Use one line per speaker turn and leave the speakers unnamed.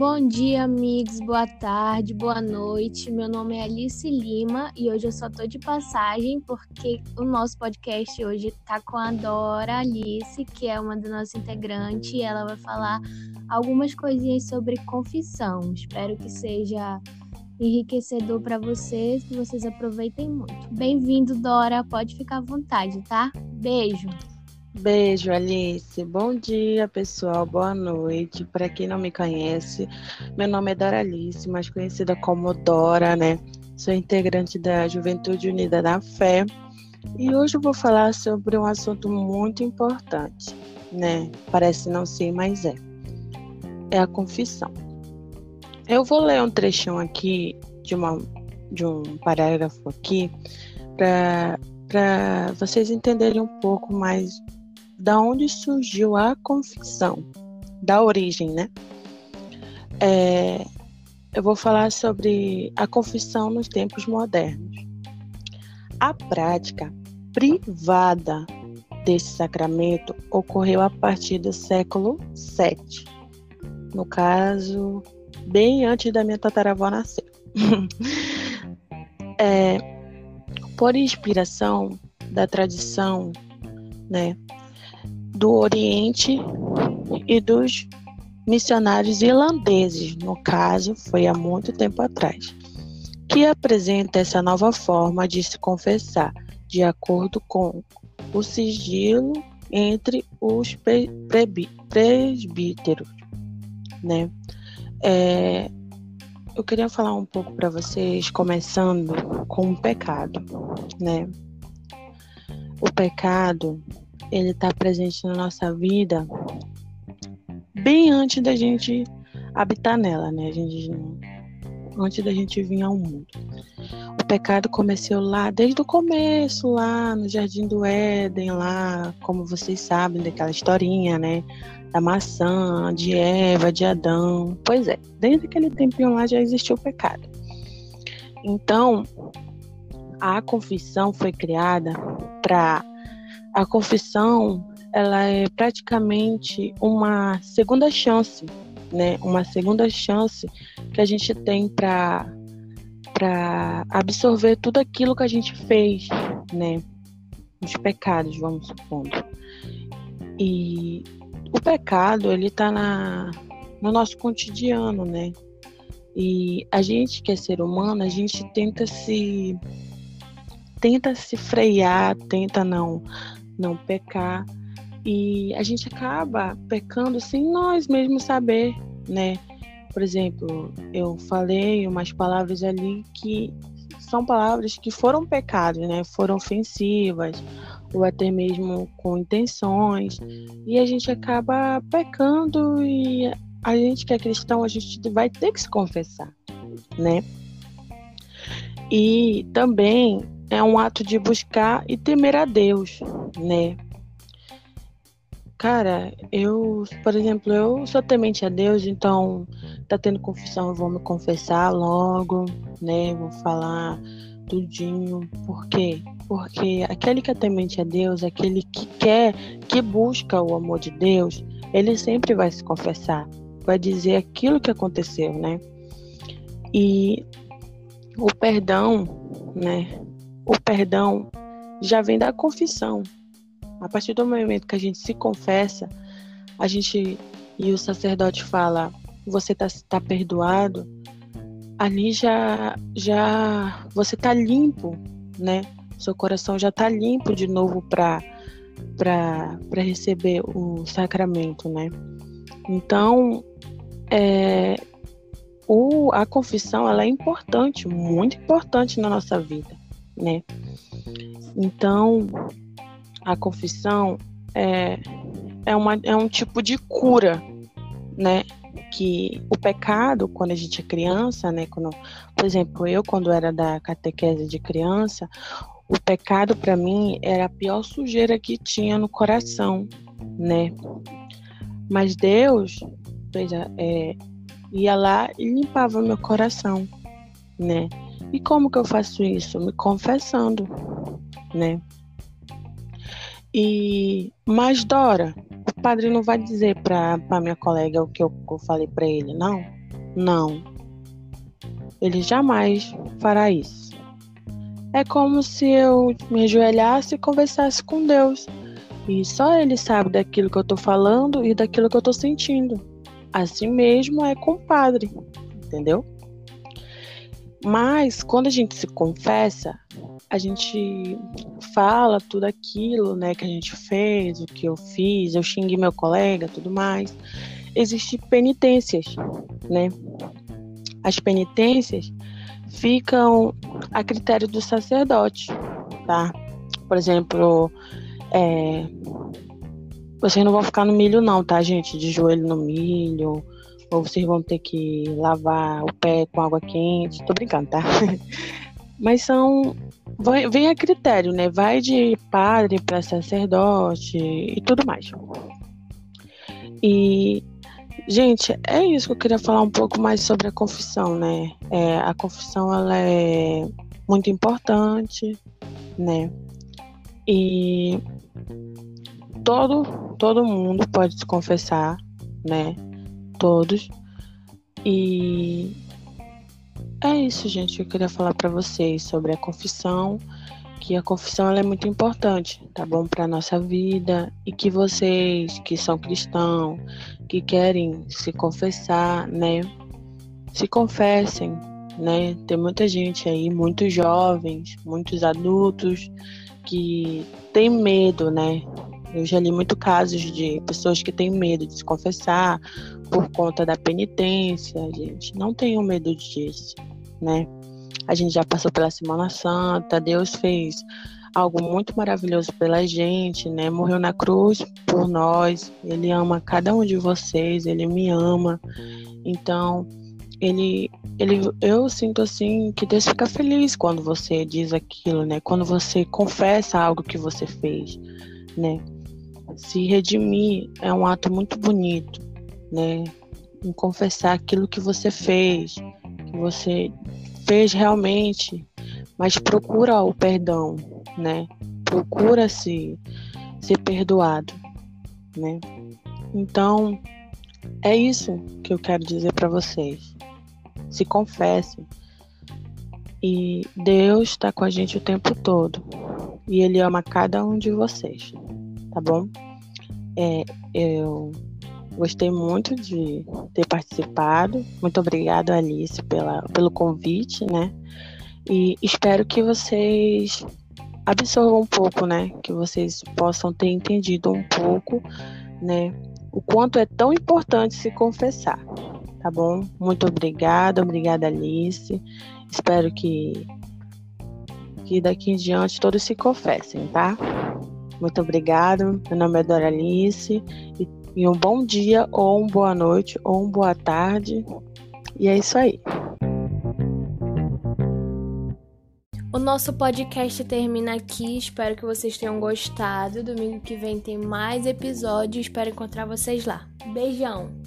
Bom dia, amigos. Boa tarde, boa noite. Meu nome é Alice Lima e hoje eu só tô de passagem porque o nosso podcast hoje tá com a Dora Alice, que é uma das nossas integrantes, e ela vai falar algumas coisinhas sobre confissão. Espero que seja enriquecedor para vocês, que vocês aproveitem muito. Bem-vindo, Dora. Pode ficar à vontade, tá? Beijo.
Beijo, Alice. Bom dia, pessoal. Boa noite. Para quem não me conhece, meu nome é Dora Alice, mais conhecida como Dora, né? Sou integrante da Juventude Unida da Fé e hoje eu vou falar sobre um assunto muito importante, né? Parece não ser, mas é. É a confissão. Eu vou ler um trechinho aqui de, uma, de um parágrafo aqui para vocês entenderem um pouco mais da onde surgiu a confissão, da origem, né? É, eu vou falar sobre a confissão nos tempos modernos. A prática privada desse sacramento ocorreu a partir do século VII, no caso, bem antes da minha tataravó nascer. é, por inspiração da tradição né, do Oriente e dos missionários irlandeses, no caso, foi há muito tempo atrás, que apresenta essa nova forma de se confessar, de acordo com o sigilo entre os presbíteros, né? É, eu queria falar um pouco para vocês, começando com o pecado, né? O pecado ele está presente na nossa vida bem antes da gente habitar nela, né? A gente, antes da gente vir ao mundo. O pecado começou lá desde o começo, lá no Jardim do Éden, lá, como vocês sabem, daquela historinha, né? Da maçã, de Eva, de Adão. Pois é, desde aquele tempinho lá já existiu o pecado. Então, a confissão foi criada para a confissão ela é praticamente uma segunda chance, né? Uma segunda chance que a gente tem para para absorver tudo aquilo que a gente fez, né? Os pecados, vamos supor. E o pecado, ele tá na no nosso cotidiano, né? E a gente que é ser humano, a gente tenta se tenta se frear, tenta não não pecar. E a gente acaba pecando sem nós mesmos saber, né? Por exemplo, eu falei umas palavras ali que são palavras que foram pecados, né? Foram ofensivas, ou até mesmo com intenções. E a gente acaba pecando e a gente que é cristão, a gente vai ter que se confessar, né? E também é um ato de buscar e temer a Deus, né? Cara, eu, por exemplo, eu sou temente a Deus, então tá tendo confissão, eu vou me confessar logo, né? Vou falar tudinho. Por quê? Porque aquele que é temente a Deus, aquele que quer, que busca o amor de Deus, ele sempre vai se confessar, vai dizer aquilo que aconteceu, né? E o perdão, né? o perdão já vem da confissão. A partir do momento que a gente se confessa, a gente e o sacerdote fala, você está tá perdoado, ali já já você está limpo, né? Seu coração já está limpo de novo para para receber o sacramento, né? Então, é, o, a confissão ela é importante, muito importante na nossa vida né? Então, a confissão é, é, uma, é um tipo de cura, né? Que o pecado, quando a gente é criança, né? Quando, por exemplo, eu, quando era da catequese de criança, o pecado para mim era a pior sujeira que tinha no coração, né? Mas Deus, veja, é, ia lá e limpava meu coração, né? E como que eu faço isso? Me confessando, né? E mas Dora, o padre não vai dizer para minha colega o que eu, eu falei para ele, não? Não. Ele jamais fará isso. É como se eu me ajoelhasse e conversasse com Deus. E só ele sabe daquilo que eu tô falando e daquilo que eu tô sentindo. Assim mesmo é com o padre, entendeu? Mas quando a gente se confessa, a gente fala tudo aquilo, né, que a gente fez, o que eu fiz, eu xinguei meu colega, tudo mais. Existem penitências, né? As penitências ficam a critério do sacerdote, tá? Por exemplo, é, vocês não vão ficar no milho não, tá, gente? De joelho no milho, ou vocês vão ter que lavar o pé com água quente. Tô brincando, tá? Mas são. Vai, vem a critério, né? Vai de padre para sacerdote e tudo mais. E, gente, é isso que eu queria falar um pouco mais sobre a confissão, né? É, a confissão, ela é muito importante, né? E todo, todo mundo pode se confessar, né? Todos. E é isso, gente, que eu queria falar para vocês sobre a confissão, que a confissão é muito importante, tá bom, para nossa vida e que vocês que são cristãos, que querem se confessar, né, se confessem, né? Tem muita gente aí, muitos jovens, muitos adultos que tem medo, né, eu já li muito casos de pessoas que têm medo de se confessar por conta da penitência, gente. Não tenham medo disso, né? A gente já passou pela Semana Santa, Deus fez algo muito maravilhoso pela gente, né? Morreu na cruz por nós. Ele ama cada um de vocês, ele me ama. Então, ele ele eu sinto assim que Deus fica feliz quando você diz aquilo, né? Quando você confessa algo que você fez, né? Se redimir é um ato muito bonito, né? Em confessar aquilo que você fez, que você fez realmente, mas procura o perdão, né? Procura se ser perdoado, né? Então, é isso que eu quero dizer para vocês. Se confessem. E Deus está com a gente o tempo todo. E Ele ama cada um de vocês tá bom? É, eu gostei muito de ter participado. Muito obrigada, Alice, pela, pelo convite, né? E espero que vocês absorvam um pouco, né? Que vocês possam ter entendido um pouco, né? O quanto é tão importante se confessar, tá bom? Muito obrigada, obrigada, Alice. Espero que, que daqui em diante todos se confessem, tá? Muito obrigado. Meu nome é Doralice e, e um bom dia, ou uma boa noite, ou uma boa tarde. E é isso aí.
O nosso podcast termina aqui. Espero que vocês tenham gostado. Domingo que vem tem mais episódios. Espero encontrar vocês lá. Beijão!